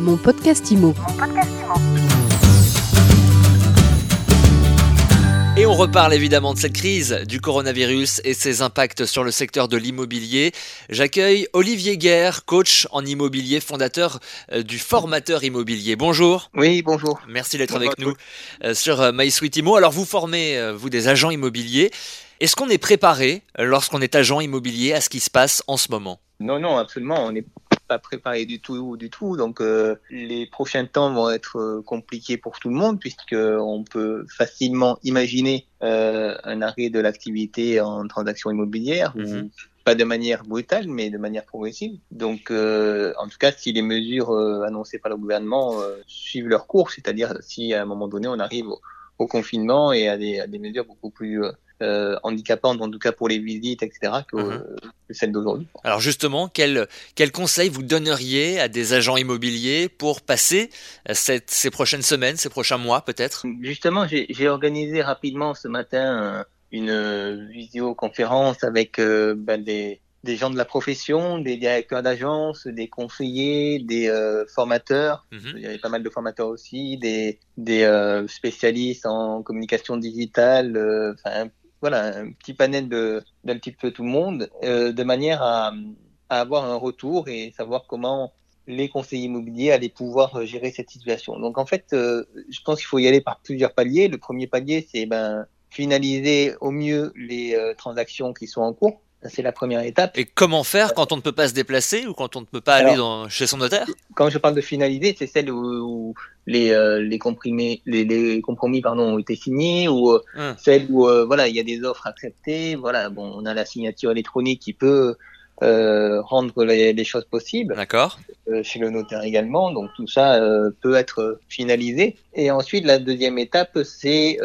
Mon podcast IMO. Et on reparle évidemment de cette crise du coronavirus et ses impacts sur le secteur de l'immobilier. J'accueille Olivier Guerre, coach en immobilier, fondateur euh, du formateur immobilier. Bonjour. Oui, bonjour. Merci d'être avec nous euh, sur euh, MySuite Alors vous formez, vous, des agents immobiliers. Est-ce qu'on est préparé, lorsqu'on est agent immobilier, à ce qui se passe en ce moment? Non, non, absolument. On n'est pas préparé du tout, du tout. Donc, euh, les prochains temps vont être euh, compliqués pour tout le monde, puisque on peut facilement imaginer euh, un arrêt de l'activité en transaction immobilière, mhm. pas de manière brutale, mais de manière progressive. Donc, en tout cas, si les mesures annoncées par le gouvernement suivent leur cours, c'est-à-dire si à un moment donné on arrive au, confinement et à des, à des mesures beaucoup plus euh, handicapante, en tout cas pour les visites, etc., que, mhm. celle d'aujourd'hui. Alors justement, quel, quel conseil vous donneriez à des agents immobiliers pour passer cette, ces prochaines semaines, ces prochains mois peut-être? Justement, j'ai organisé rapidement ce matin euh, une visioconférence avec euh, ben, des, des gens de la profession, des directeurs d'agence, des conseillers, des euh, formateurs. Mhm. Il y avait pas mal de formateurs aussi, des, des euh, spécialistes en communication digitale, euh, enfin voilà, un petit panel de d'un petit peu tout le monde, euh, de manière à, à, avoir un retour et savoir comment les conseillers immobiliers allaient pouvoir gérer cette situation. Donc en fait, euh, je pense qu'il faut y aller par plusieurs paliers. Le premier palier, c'est ben finaliser au mieux les euh, transactions qui sont en cours. C'est la première étape. Et comment faire quand on ne peut pas se déplacer ou quand on ne peut pas aller dans, chez son notaire? Quand je parle de finaliser, c'est celle où, les, euh, les, comprimés, les, les, compromis pardon, ont été signés ou euh, hum. celle où euh, voilà, il y a des offres acceptées. Voilà, bon, on a la signature électronique qui peut rendre les, les, choses possibles. D'accord. chez le notaire également. Donc tout ça peut être finalisé. Et ensuite, la deuxième étape, c'est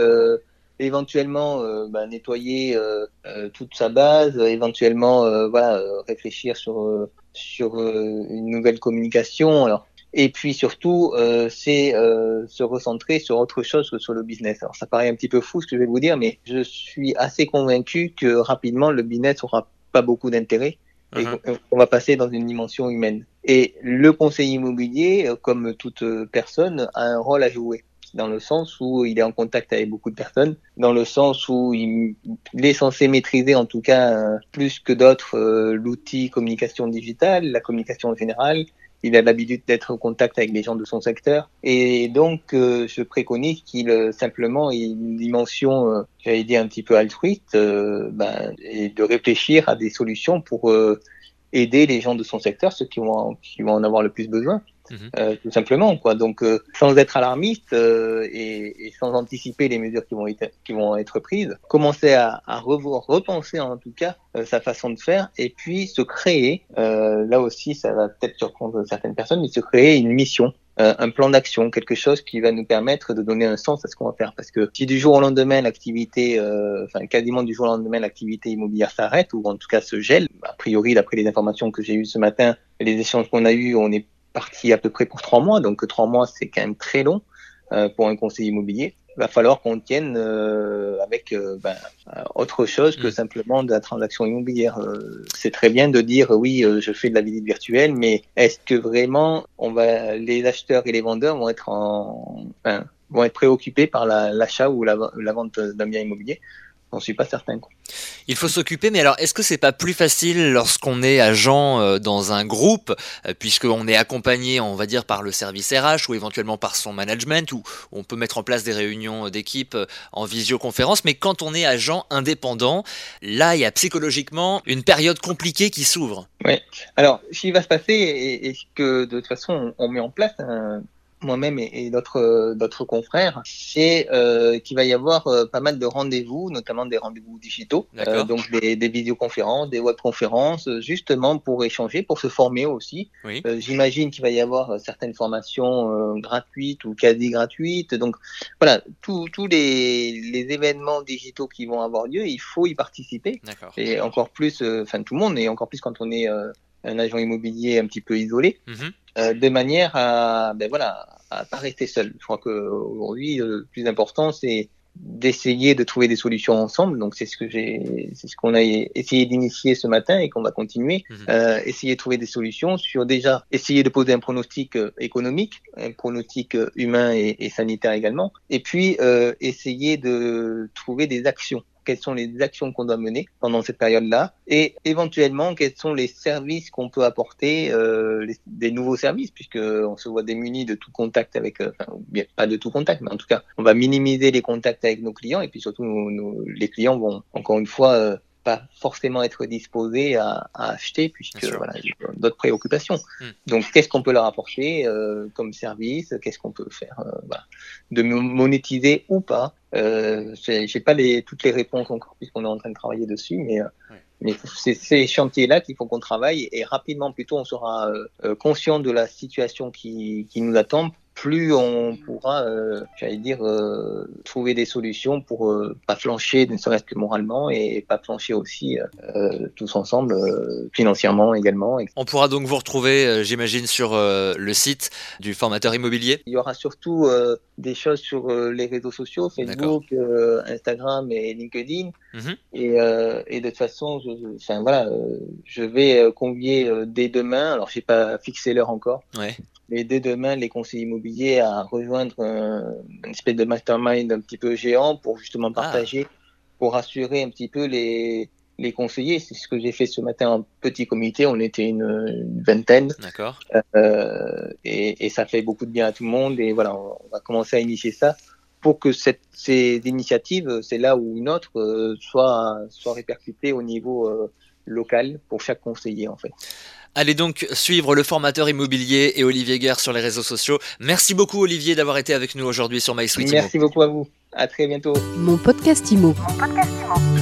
éventuellement euh, bah, nettoyer euh, euh, toute sa base, éventuellement voilà réfléchir sur sur une nouvelle communication. Alors et puis surtout, c'est se recentrer sur autre chose que sur le business. Alors ça paraît un petit peu fou ce que je vais vous dire, mais je suis assez convaincu que rapidement le business aura pas beaucoup d'intérêt et uh-huh. qu'on va passer dans une dimension humaine. Et le conseil immobilier, comme toute personne, a un rôle à jouer dans le sens où il est en contact avec beaucoup de personnes, dans le sens où il, est censé maîtriser en tout cas euh, plus que d'autres euh, l'outil communication digitale, la communication en général. Il a l'habitude d'être en contact avec les gens de son secteur et donc euh, je préconise qu'il simplement ait une dimension, j'allais dire un petit peu altruiste, ben, et de réfléchir à des solutions pour aider les gens de son secteur, ceux qui vont, qui vont en avoir le plus besoin. Mhm. Euh, tout simplement quoi donc euh, sans être alarmiste euh, et, sans anticiper les mesures qui vont être qui vont être prises commencer à, à revoir repenser en tout cas sa façon de faire et puis se créer là aussi ça va peut-être surprendre certaines personnes mais se créer une mission un plan d'action, quelque chose qui va nous permettre de donner un sens à ce qu'on va faire. Parce que si du jour au lendemain l'activité, enfin quasiment du jour au lendemain l'activité immobilière s'arrête ou en tout cas se gèle, a priori d'après les informations que j'ai eues ce matin, les échanges qu'on a eus, on est parti à peu près pour trois mois, donc trois mois c'est quand même très long euh, pour un conseiller immobilier. Il va falloir qu'on tienne euh, avec euh, ben, autre chose que mm. simplement de la transaction immobilière. c'est très bien de dire oui, je fais de la visite virtuelle, mais est-ce que vraiment on va, les acheteurs et les vendeurs vont être en, vont être préoccupés par l'achat ou la, la vente d'un bien immobilier? J'en suis pas certain. Il faut s'occuper, mais alors est-ce que c'est pas plus facile lorsqu'on est agent euh, dans un groupe, euh, puisqu'on est accompagné, on va dire, par le service RH ou éventuellement par son management, où on peut mettre en place des réunions d'équipe euh, en visioconférence, mais quand on est agent indépendant, là, il y a psychologiquement une période compliquée qui s'ouvre. Oui. Alors, ce qui va se passer, et, que de toute façon, on met en place un moi-même et, d'autres d'autres confrères, c'est euh, qu'il va y avoir euh, pas mal de rendez-vous, notamment des rendez-vous digitaux, euh, donc des, des vidéoconférences, des webconférences, justement pour échanger, pour se former aussi. Euh, j'imagine qu'il va y avoir certaines formations gratuites ou quasi gratuites. Donc voilà, tous les, les événements digitaux qui vont avoir lieu, il faut y participer. Et encore plus, enfin tout le monde, et encore plus quand on est un agent immobilier un petit peu isolé. Mhm. Euh, de manière à, ben voilà, à pas rester seul. Je crois qu'aujourd'hui, le plus important, c'est d'essayer de trouver des solutions ensemble. Donc c'est ce que j'ai, c'est ce qu'on a essayé d'initier ce matin et qu'on va continuer. Mhm. Euh, essayer de trouver des solutions sur déjà essayer de poser un pronostic euh, économique, un pronostic humain et, et sanitaire également, et puis euh, essayer de trouver des actions quelles sont les actions qu'on doit mener pendant cette période-là et éventuellement quels sont les services qu'on peut apporter, euh, des nouveaux services, puisque on se voit démunis de tout contact avec, euh, enfin, pas de tout contact, mais en tout cas, on va minimiser les contacts avec nos clients et puis surtout les clients vont encore une fois euh, pas forcément être disposés à, à acheter puisque voilà d'autres préoccupations. Hmm. Donc qu'est-ce qu'on peut leur apporter euh, comme service Qu'est-ce qu'on peut faire euh, voilà. de monétiser ou pas euh, J'ai pas les, toutes les réponses encore puisqu'on est en train de travailler dessus, mais euh, Mais c'est ces chantiers-là qu'il faut qu'on travaille et rapidement, plutôt, on sera euh, conscient de la situation qui, qui nous attend plus on pourra, euh, j'allais dire, euh, trouver des solutions pour euh, pas flancher, ne serait-ce que moralement, et pas flancher aussi euh, tous ensemble, financièrement également. On pourra donc vous retrouver, j'imagine, sur le site du formateur immobilier. Il y aura surtout des choses sur les réseaux sociaux, Facebook, Instagram et LinkedIn. Mmh. Et, et, de toute façon, je, enfin voilà, je vais convier dès demain. Alors, j'ai pas fixé l'heure encore. Ouais mais dès demain, les conseillers immobiliers à rejoindre une espèce de mastermind un petit peu géant pour justement ah. partager, pour rassurer un petit peu les, les conseillers. C'est ce que j'ai fait ce matin en petit comité. On était une, vingtaine. D'accord. Euh, et, et, ça fait beaucoup de bien à tout le monde. Et voilà, on, va commencer à initier ça pour que cette, ces initiatives, c'est là où une autre, euh, soit, soit répercutée au niveau euh, local pour chaque conseiller en fait. Allez donc suivre le formateur immobilier et Olivier Guerre sur les réseaux sociaux. Merci beaucoup Olivier d'avoir été avec nous aujourd'hui sur MySuite Merci beaucoup à vous. À très bientôt. Mon podcast Imo. Mon podcast Imo.